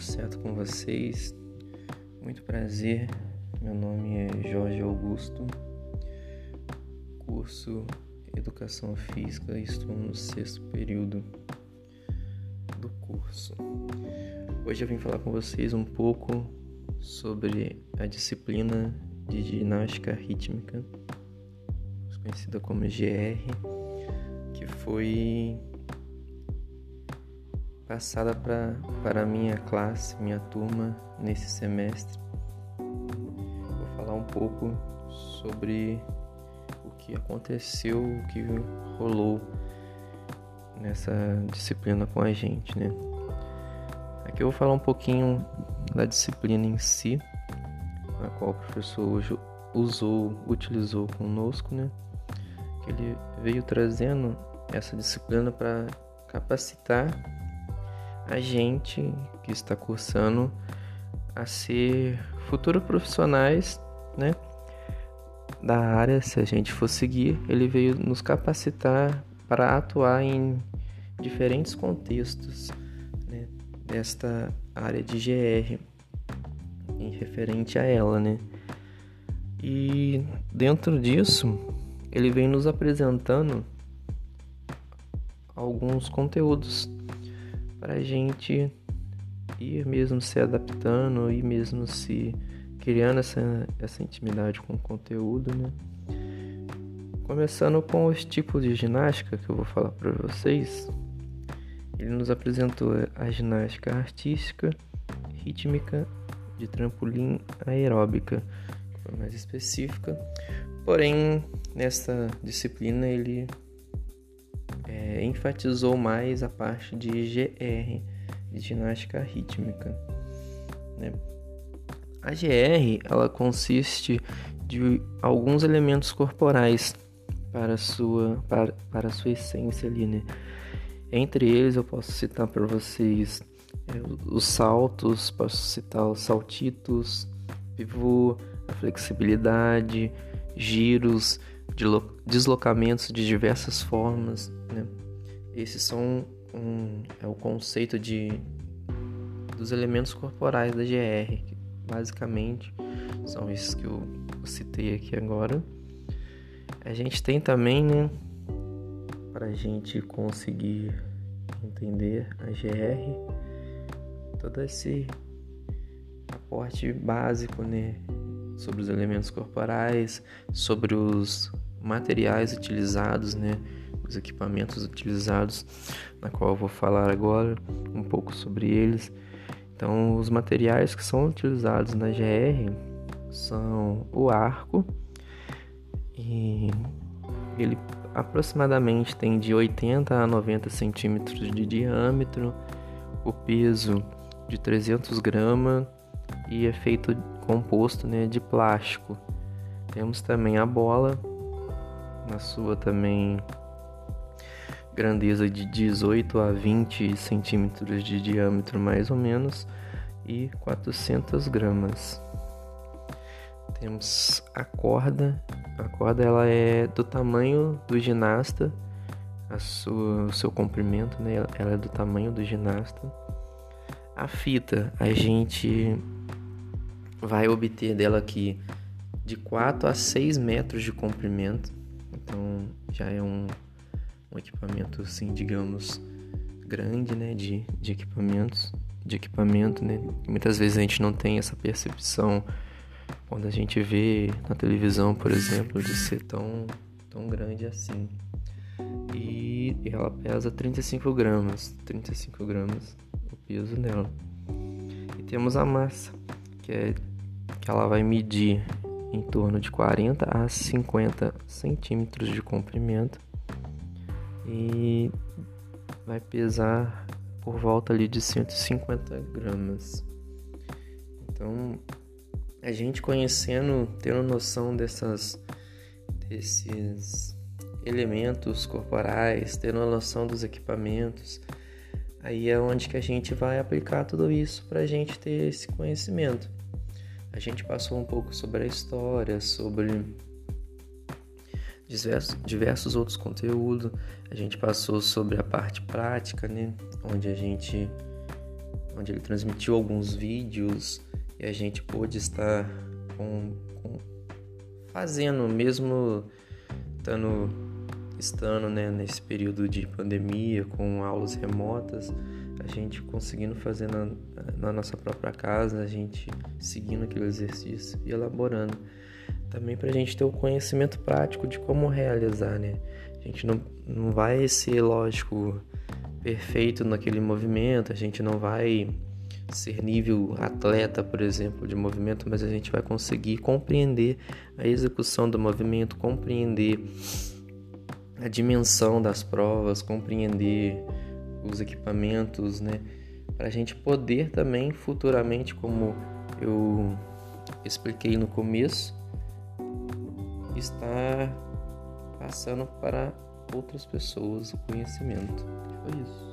certo com vocês? Muito prazer, meu nome é Jorge Augusto, curso Educação Física e estou no sexto período do curso. Hoje eu vim falar com vocês um pouco sobre a disciplina de ginástica rítmica, conhecida como GR, que foi passada pra, para minha classe, minha turma nesse semestre. Vou falar um pouco sobre o que aconteceu, o que rolou nessa disciplina com a gente, né? Aqui eu vou falar um pouquinho da disciplina em si, a qual o professor usou, utilizou conosco, né? Que ele veio trazendo essa disciplina para capacitar a gente que está cursando a ser futuros profissionais, né? Da área, se a gente for seguir, ele veio nos capacitar para atuar em diferentes contextos né, desta área de GR, em referente a ela, né? E dentro disso, ele vem nos apresentando alguns conteúdos para gente ir mesmo se adaptando e mesmo se criando essa, essa intimidade com o conteúdo, né? Começando com os tipos de ginástica que eu vou falar para vocês. Ele nos apresentou a ginástica artística, rítmica, de trampolim aeróbica, mais específica. Porém, nessa disciplina ele é, enfatizou mais a parte de GR, de ginástica rítmica. Né? A GR ela consiste de alguns elementos corporais para sua, para, para sua essência ali, né? Entre eles eu posso citar para vocês é, os saltos, posso citar os saltitos, pivô, a flexibilidade, giros, deslocamentos de diversas formas. Né? Esses são um, é o conceito de dos elementos corporais da GR, que basicamente são esses que eu, eu citei aqui agora. A gente tem também, né, para a gente conseguir entender a GR, todo esse aporte básico, né, sobre os elementos corporais, sobre os materiais utilizados, né, os equipamentos utilizados, na qual eu vou falar agora um pouco sobre eles. Então, os materiais que são utilizados na GR são o arco e ele aproximadamente tem de 80 a 90 centímetros de diâmetro, o peso de 300 gramas e é feito composto né, de plástico. Temos também a bola, na sua também grandeza de 18 a 20 centímetros de diâmetro mais ou menos e 400 gramas. Temos a corda, a corda ela é do tamanho do ginasta, a sua, o seu comprimento, né? Ela é do tamanho do ginasta. A fita, a gente vai obter dela aqui de 4 a 6 metros de comprimento então já é um, um equipamento assim, digamos, grande, né, de, de equipamentos, de equipamento, né? muitas vezes a gente não tem essa percepção quando a gente vê na televisão, por exemplo, de ser tão, tão grande assim. E ela pesa 35 gramas, 35 gramas o peso dela. E temos a massa, que é que ela vai medir em torno de 40 a 50 centímetros de comprimento e vai pesar por volta ali de 150 gramas. Então, a gente conhecendo, tendo noção dessas desses elementos corporais, tendo noção dos equipamentos, aí é onde que a gente vai aplicar tudo isso para a gente ter esse conhecimento. A gente passou um pouco sobre a história, sobre diversos, diversos outros conteúdos. A gente passou sobre a parte prática, né? Onde a gente onde ele transmitiu alguns vídeos e a gente pôde estar com, com fazendo, mesmo estando, estando né, nesse período de pandemia, com aulas remotas, a gente conseguindo fazer na, na nossa própria casa, a gente seguindo aquele exercício e elaborando. Também para a gente ter o conhecimento prático de como realizar, né? A gente não, não vai ser, lógico, perfeito naquele movimento, a gente não vai ser nível atleta, por exemplo, de movimento, mas a gente vai conseguir compreender a execução do movimento, compreender a dimensão das provas, compreender os equipamentos, né? Para a gente poder também futuramente, como eu expliquei no começo, estar passando para outras pessoas o conhecimento. Foi isso.